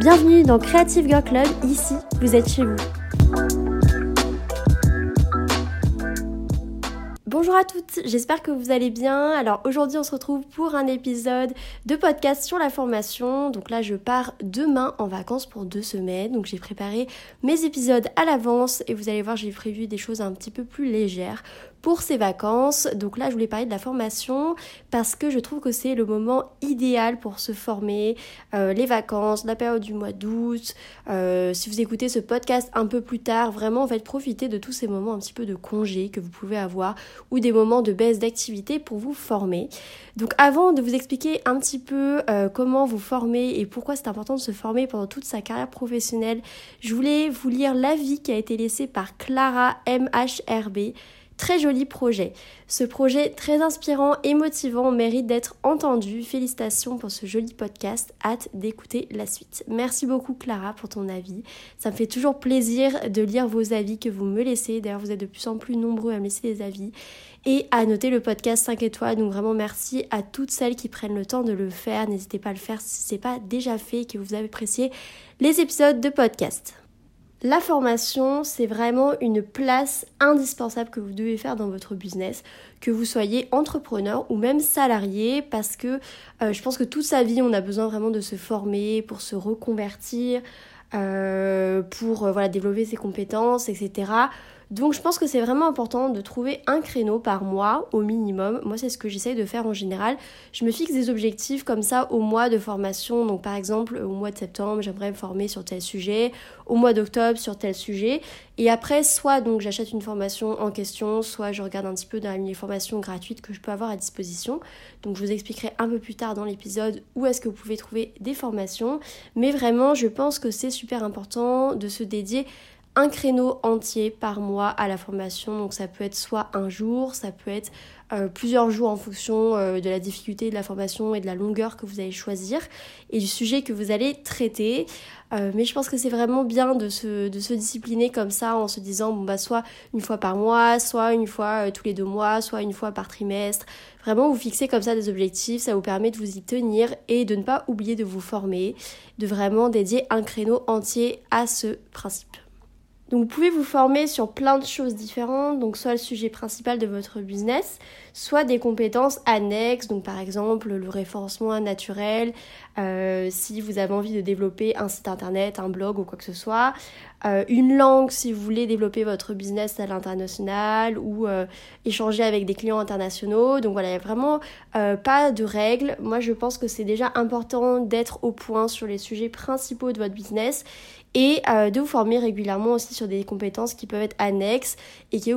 Bienvenue dans Creative Girl Club, ici vous êtes chez vous. Bonjour à toutes, j'espère que vous allez bien. Alors aujourd'hui on se retrouve pour un épisode de podcast sur la formation. Donc là je pars demain en vacances pour deux semaines. Donc j'ai préparé mes épisodes à l'avance et vous allez voir j'ai prévu des choses un petit peu plus légères pour ces vacances. Donc là, je voulais parler de la formation parce que je trouve que c'est le moment idéal pour se former. Euh, les vacances, la période du mois d'août. Euh, si vous écoutez ce podcast un peu plus tard, vraiment, en fait, profitez de tous ces moments un petit peu de congé que vous pouvez avoir ou des moments de baisse d'activité pour vous former. Donc avant de vous expliquer un petit peu euh, comment vous former et pourquoi c'est important de se former pendant toute sa carrière professionnelle, je voulais vous lire l'avis qui a été laissé par Clara MHRB Très joli projet. Ce projet très inspirant et motivant mérite d'être entendu. Félicitations pour ce joli podcast. Hâte d'écouter la suite. Merci beaucoup Clara pour ton avis. Ça me fait toujours plaisir de lire vos avis que vous me laissez. D'ailleurs, vous êtes de plus en plus nombreux à me laisser des avis et à noter le podcast 5 étoiles. Donc vraiment merci à toutes celles qui prennent le temps de le faire. N'hésitez pas à le faire si ce n'est pas déjà fait et que vous avez apprécié les épisodes de podcast. La formation, c'est vraiment une place indispensable que vous devez faire dans votre business, que vous soyez entrepreneur ou même salarié, parce que euh, je pense que toute sa vie, on a besoin vraiment de se former pour se reconvertir, euh, pour euh, voilà, développer ses compétences, etc. Donc je pense que c'est vraiment important de trouver un créneau par mois au minimum. Moi c'est ce que j'essaye de faire en général. Je me fixe des objectifs comme ça au mois de formation. Donc par exemple au mois de septembre j'aimerais me former sur tel sujet, au mois d'octobre sur tel sujet. Et après soit donc j'achète une formation en question, soit je regarde un petit peu dans les formations gratuites que je peux avoir à disposition. Donc je vous expliquerai un peu plus tard dans l'épisode où est-ce que vous pouvez trouver des formations. Mais vraiment je pense que c'est super important de se dédier un créneau entier par mois à la formation. Donc ça peut être soit un jour, ça peut être euh, plusieurs jours en fonction euh, de la difficulté de la formation et de la longueur que vous allez choisir et du sujet que vous allez traiter. Euh, mais je pense que c'est vraiment bien de se, de se discipliner comme ça en se disant bon bah soit une fois par mois, soit une fois tous les deux mois, soit une fois par trimestre. Vraiment vous fixez comme ça des objectifs, ça vous permet de vous y tenir et de ne pas oublier de vous former, de vraiment dédier un créneau entier à ce principe. Donc vous pouvez vous former sur plein de choses différentes, donc soit le sujet principal de votre business, soit des compétences annexes, donc par exemple le référencement naturel, euh, si vous avez envie de développer un site internet, un blog ou quoi que ce soit, euh, une langue si vous voulez développer votre business à l'international ou euh, échanger avec des clients internationaux. Donc voilà, il n'y a vraiment pas de règles. Moi je pense que c'est déjà important d'être au point sur les sujets principaux de votre business et euh, de vous former régulièrement aussi sur des compétences qui peuvent être annexes et qui,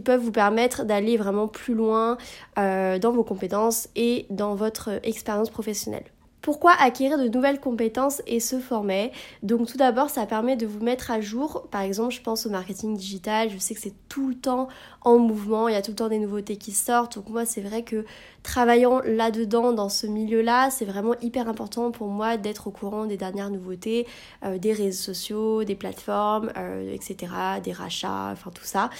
peuvent vous permettre d'aller vraiment plus loin euh, dans vos compétences et dans votre expérience professionnelle. Pourquoi acquérir de nouvelles compétences et se former Donc tout d'abord, ça permet de vous mettre à jour. Par exemple, je pense au marketing digital. Je sais que c'est tout le temps en mouvement. Il y a tout le temps des nouveautés qui sortent. Donc moi, c'est vrai que travaillant là-dedans, dans ce milieu-là, c'est vraiment hyper important pour moi d'être au courant des dernières nouveautés, euh, des réseaux sociaux, des plateformes, euh, etc., des rachats, enfin tout ça.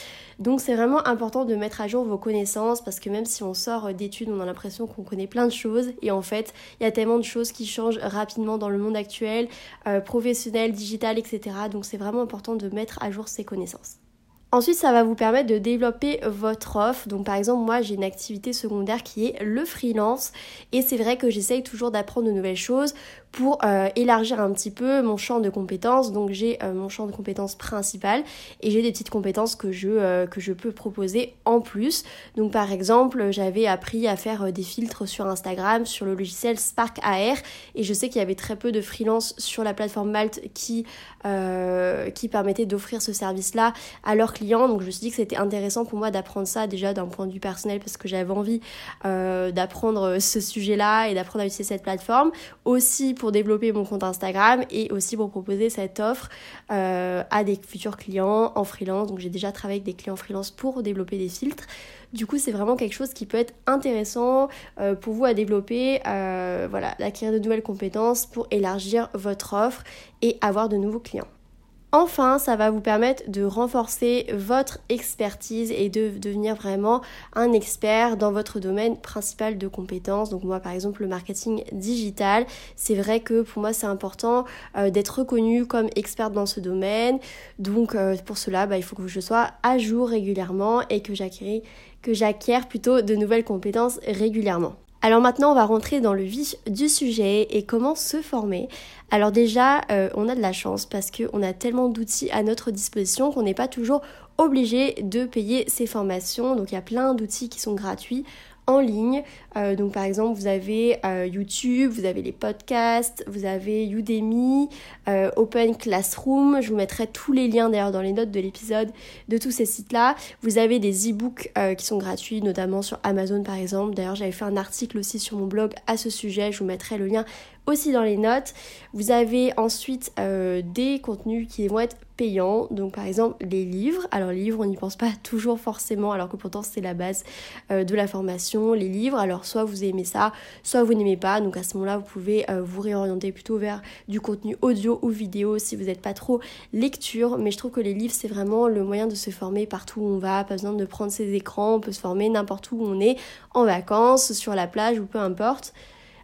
Donc c'est vraiment important de mettre à jour vos connaissances parce que même si on sort d'études, on a l'impression qu'on connaît plein de choses et en fait, il y a tellement de choses qui changent rapidement dans le monde actuel, euh, professionnel, digital, etc. Donc c'est vraiment important de mettre à jour ses connaissances. Ensuite, ça va vous permettre de développer votre offre. Donc, par exemple, moi, j'ai une activité secondaire qui est le freelance. Et c'est vrai que j'essaye toujours d'apprendre de nouvelles choses pour euh, élargir un petit peu mon champ de compétences. Donc j'ai euh, mon champ de compétences principal et j'ai des petites compétences que je, euh, que je peux proposer en plus. Donc par exemple, j'avais appris à faire des filtres sur Instagram sur le logiciel Spark AR et je sais qu'il y avait très peu de freelance sur la plateforme Malte qui, qui permettait d'offrir ce service-là à leurs clients. Donc je me suis dit que c'était intéressant pour moi d'apprendre ça déjà d'un point de vue personnel parce que j'avais envie d'apprendre ce sujet-là et d'apprendre à utiliser cette plateforme. Aussi pour développer mon compte Instagram et aussi pour proposer cette offre euh, à des futurs clients en freelance. Donc j'ai déjà travaillé avec des clients freelance pour développer des filtres. Du coup, c'est vraiment quelque chose qui peut être intéressant euh, pour vous à développer, euh, voilà, d'acquérir de nouvelles compétences pour élargir votre offre et avoir de nouveaux clients. Enfin, ça va vous permettre de renforcer votre expertise et de devenir vraiment un expert dans votre domaine principal de compétences. Donc moi par exemple le marketing digital, c'est vrai que pour moi c'est important euh, d'être reconnue comme experte dans ce domaine. Donc euh, pour cela, bah, il faut que je sois à jour régulièrement et que j'acquière plutôt de nouvelles compétences régulièrement. Alors maintenant, on va rentrer dans le vif du sujet et comment se former. Alors déjà, euh, on a de la chance parce qu'on a tellement d'outils à notre disposition qu'on n'est pas toujours obligé de payer ces formations. Donc il y a plein d'outils qui sont gratuits en ligne. Euh, donc par exemple, vous avez euh, YouTube, vous avez les podcasts, vous avez Udemy, euh, Open Classroom. Je vous mettrai tous les liens d'ailleurs dans les notes de l'épisode de tous ces sites-là. Vous avez des e-books qui sont gratuits, notamment sur Amazon par exemple. D'ailleurs, j'avais fait un article aussi sur mon blog à ce sujet. Je vous mettrai le lien aussi dans les notes. Vous avez ensuite des contenus qui vont être payants. Donc par exemple les livres. Alors les livres on n'y pense pas toujours forcément alors que pourtant c'est la base de la formation. Les livres, alors soit vous aimez ça, soit vous n'aimez pas. Donc à ce moment-là, vous pouvez euh, vous réorienter plutôt vers du contenu audio ou vidéo si vous n'êtes pas trop lecture. Mais je trouve que les livres, c'est vraiment le moyen de se former partout où on va. Pas besoin de prendre ses écrans, on peut se former n'importe où on est, en vacances, sur la plage ou peu importe.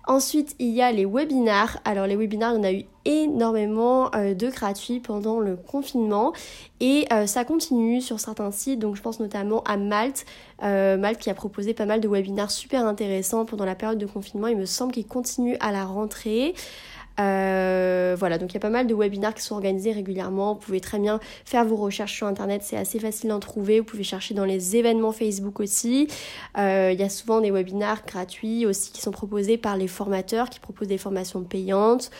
Ensuite, il y a les webinars. Alors les webinars, on a eu énormément euh, de gratuits pendant le confinement et euh, ça continue sur certains sites. Donc je pense notamment à Malte, euh, Malte qui a proposé pas mal de webinars super intéressants pendant la période de confinement. Il me semble qu'il continue à la rentrée. Euh, voilà, donc il y a pas mal de webinars qui sont organisés régulièrement. Vous pouvez très bien faire vos recherches sur Internet, c'est assez facile d'en trouver. Vous pouvez chercher dans les événements Facebook aussi. Euh, il y a souvent des webinars gratuits aussi qui sont proposés par les formateurs qui proposent des formations payantes.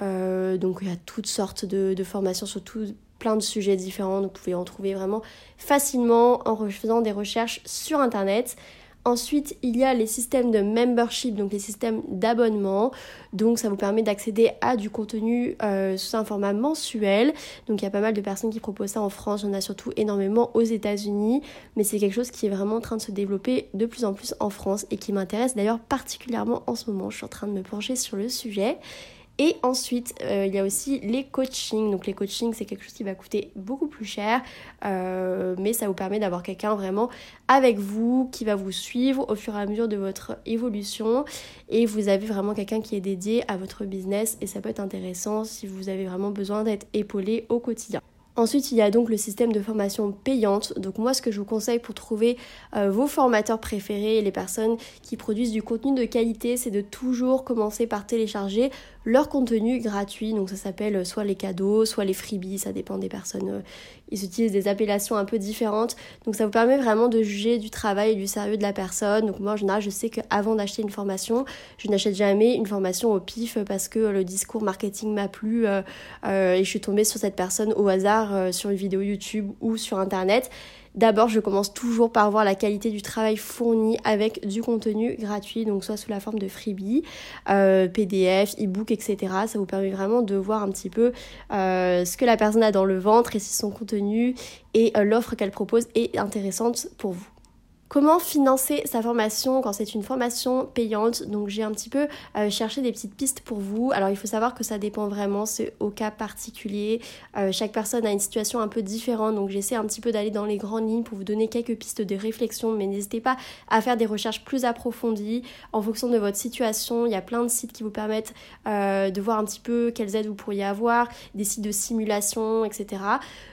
Euh, donc il y a toutes sortes de, formations sur tout, plein de sujets différents. Vous pouvez en trouver vraiment facilement en faisant des recherches sur Internet. Ensuite, il y a les systèmes de membership, donc les systèmes d'abonnement. Donc ça vous permet d'accéder à du contenu euh, sous un format mensuel. Donc il y a pas mal de personnes qui proposent ça en France, il y en a surtout énormément aux États-Unis, mais c'est quelque chose qui est vraiment en train de se développer de plus en plus en France et qui m'intéresse d'ailleurs particulièrement en ce moment. Je suis en train de me pencher sur le sujet. Et ensuite, euh, il y a aussi les coachings. Donc les coachings, c'est quelque chose qui va coûter beaucoup plus cher, euh, mais ça vous permet d'avoir quelqu'un vraiment avec vous, qui va vous suivre au fur et à mesure de votre évolution. Et vous avez vraiment quelqu'un qui est dédié à votre business et ça peut être intéressant si vous avez vraiment besoin d'être épaulé au quotidien. Ensuite, il y a donc le système de formation payante. Donc moi, ce que je vous conseille pour trouver euh, vos formateurs préférés et les personnes qui produisent du contenu de qualité, c'est de toujours commencer par télécharger leur contenu gratuit. Donc ça s'appelle euh, soit les cadeaux, soit les freebies, ça dépend des personnes. Euh, ils utilisent des appellations un peu différentes. Donc ça vous permet vraiment de juger du travail et du sérieux de la personne. Donc moi en général je sais qu'avant d'acheter une formation, je n'achète jamais une formation au pif parce que le discours marketing m'a plu et je suis tombée sur cette personne au hasard sur une vidéo YouTube ou sur internet. D'abord, je commence toujours par voir la qualité du travail fourni avec du contenu gratuit, donc soit sous la forme de freebie, euh, PDF, e-book, etc. Ça vous permet vraiment de voir un petit peu euh, ce que la personne a dans le ventre et si son contenu et euh, l'offre qu'elle propose est intéressante pour vous. Comment financer sa formation quand c'est une formation payante? Donc j'ai un petit peu euh, cherché des petites pistes pour vous. Alors il faut savoir que ça dépend vraiment, c'est au cas particulier. Euh, chaque personne a une situation un peu différente, donc j'essaie un petit peu d'aller dans les grandes lignes pour vous donner quelques pistes de réflexion, mais n'hésitez pas à faire des recherches plus approfondies en fonction de votre situation. Il y a plein de sites qui vous permettent euh, de voir un petit peu quelles aides vous pourriez avoir, des sites de simulation, etc.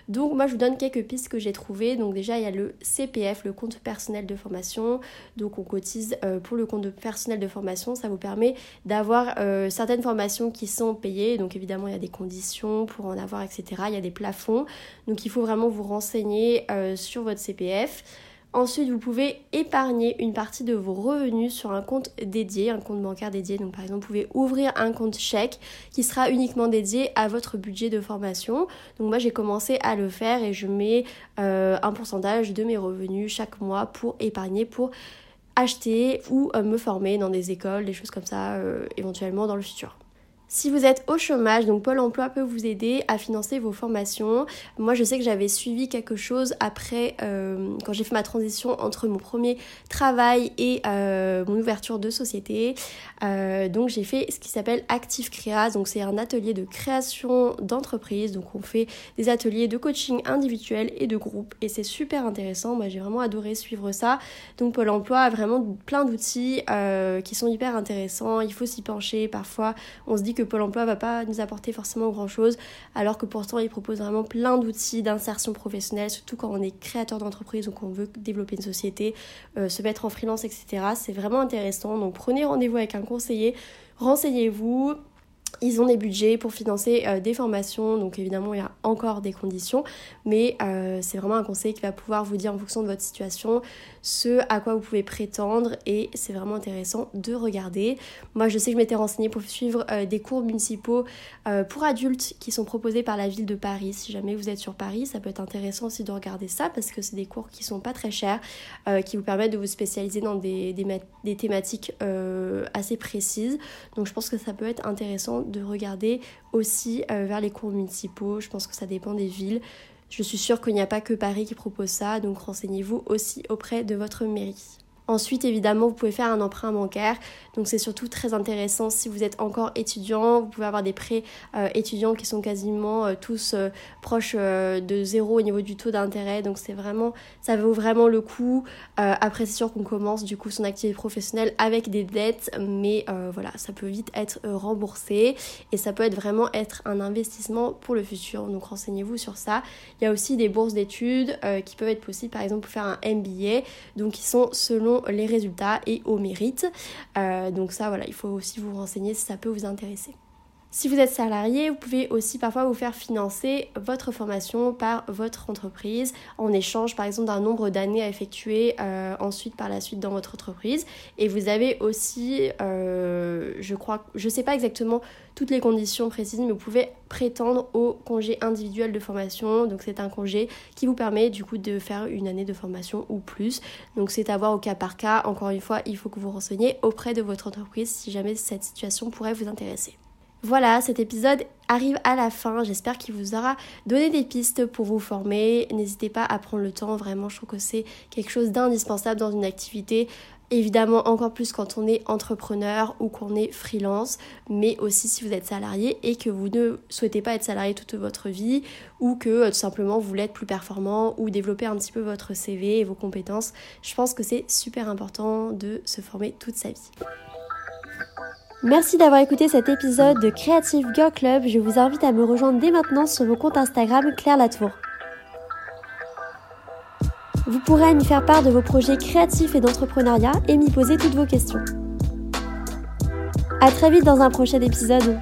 Donc moi je vous donne quelques pistes que j'ai trouvées. Donc déjà il y a le CPF, le compte personnel de formation. Donc on cotise euh, pour le compte personnel de formation. Ça vous permet d'avoir euh, certaines formations qui sont payées. Donc évidemment il y a des conditions pour en avoir, etc. Il y a des plafonds. Donc il faut vraiment vous renseigner euh, sur votre CPF. Ensuite, vous pouvez épargner une partie de vos revenus sur un compte dédié, un compte bancaire dédié. Donc par exemple, vous pouvez ouvrir un compte chèque qui sera uniquement dédié à votre budget de formation. Donc moi, j'ai commencé à le faire et je mets euh, un pourcentage de mes revenus chaque mois pour épargner, pour acheter ou euh, me former dans des écoles, des choses comme ça, euh, éventuellement dans le futur. Si vous êtes au chômage, donc Pôle Emploi peut vous aider à financer vos formations. Moi, je sais que j'avais suivi quelque chose après, euh, quand j'ai fait ma transition entre mon premier travail et euh, mon ouverture de société. Euh, donc, j'ai fait ce qui s'appelle Active Créa. Donc, c'est un atelier de création d'entreprise. Donc, on fait des ateliers de coaching individuel et de groupe. Et c'est super intéressant. Moi, j'ai vraiment adoré suivre ça. Donc, Pôle Emploi a vraiment plein d'outils qui sont hyper intéressants. Il faut s'y pencher. Parfois, on se dit que Pôle emploi va pas nous apporter forcément grand chose, alors que pourtant il propose vraiment plein d'outils d'insertion professionnelle, surtout quand on est créateur d'entreprise ou qu'on veut développer une société, euh, se mettre en freelance, etc. C'est vraiment intéressant. Donc prenez rendez-vous avec un conseiller, renseignez-vous, ils ont des budgets pour financer euh, des formations, donc évidemment il y a encore des conditions, mais euh, c'est vraiment un conseil qui va pouvoir vous dire en fonction de votre situation ce à quoi vous pouvez prétendre et c'est vraiment intéressant de regarder. Moi je sais que je m'étais renseignée pour suivre euh, des cours municipaux pour adultes qui sont proposés par la ville de Paris. Si jamais vous êtes sur Paris, ça peut être intéressant aussi de regarder ça parce que c'est des cours qui sont pas très chers, qui vous permettent de vous spécialiser dans des, des thématiques assez précises. Donc je pense que ça peut être intéressant de regarder aussi euh, vers les cours municipaux. Je pense que ça dépend des villes. Je suis sûre qu'il n'y a pas que Paris qui propose ça, donc renseignez-vous aussi auprès de votre mairie. Ensuite, évidemment, vous pouvez faire un emprunt bancaire. Donc, c'est surtout très intéressant si vous êtes encore étudiant. Vous pouvez avoir des prêts euh, étudiants qui sont quasiment euh, tous euh, proches de zéro au niveau du taux d'intérêt. Donc, c'est vraiment, ça vaut vraiment le coup. après, c'est sûr qu'on commence du coup son activité professionnelle avec des dettes, mais voilà, ça peut vite être remboursé et ça peut être vraiment être un investissement pour le futur. Donc, renseignez-vous sur ça. Il y a aussi des bourses d'études qui peuvent être possibles, par exemple, pour faire un MBA. Donc, ils sont selon les résultats et au mérite. Euh, donc ça, voilà, il faut aussi vous renseigner si ça peut vous intéresser. Si vous êtes salarié, vous pouvez aussi parfois vous faire financer votre formation par votre entreprise en échange par exemple d'un nombre d'années à effectuer euh, ensuite par la suite dans votre entreprise. Et vous avez aussi, euh, je crois, je ne sais pas exactement toutes les conditions précises, mais vous pouvez prétendre au congé individuel de formation. Donc c'est un congé qui vous permet du coup de faire une année de formation ou plus. Donc c'est à voir au cas par cas. Encore une fois, il faut que vous renseigniez auprès de votre entreprise si jamais cette situation pourrait vous intéresser. Voilà, cet épisode arrive à la fin. J'espère qu'il vous aura donné des pistes pour vous former. N'hésitez pas à prendre le temps. Vraiment, je trouve que c'est quelque chose d'indispensable dans une activité. Évidemment, encore plus quand on est entrepreneur ou qu'on est freelance, mais aussi si vous êtes salarié et que vous ne souhaitez pas être salarié toute votre vie ou que euh, tout simplement vous voulez être plus performant ou développer un petit peu votre CV et vos compétences. Je pense que c'est super important de se former toute sa vie. Merci d'avoir écouté cet épisode de Creative Girl Club. Je vous invite à me rejoindre dès maintenant sur mon compte Instagram Claire Latour. Vous pourrez m'y faire part de vos projets créatifs et d'entrepreneuriat et m'y poser toutes vos questions. A très vite dans un prochain épisode.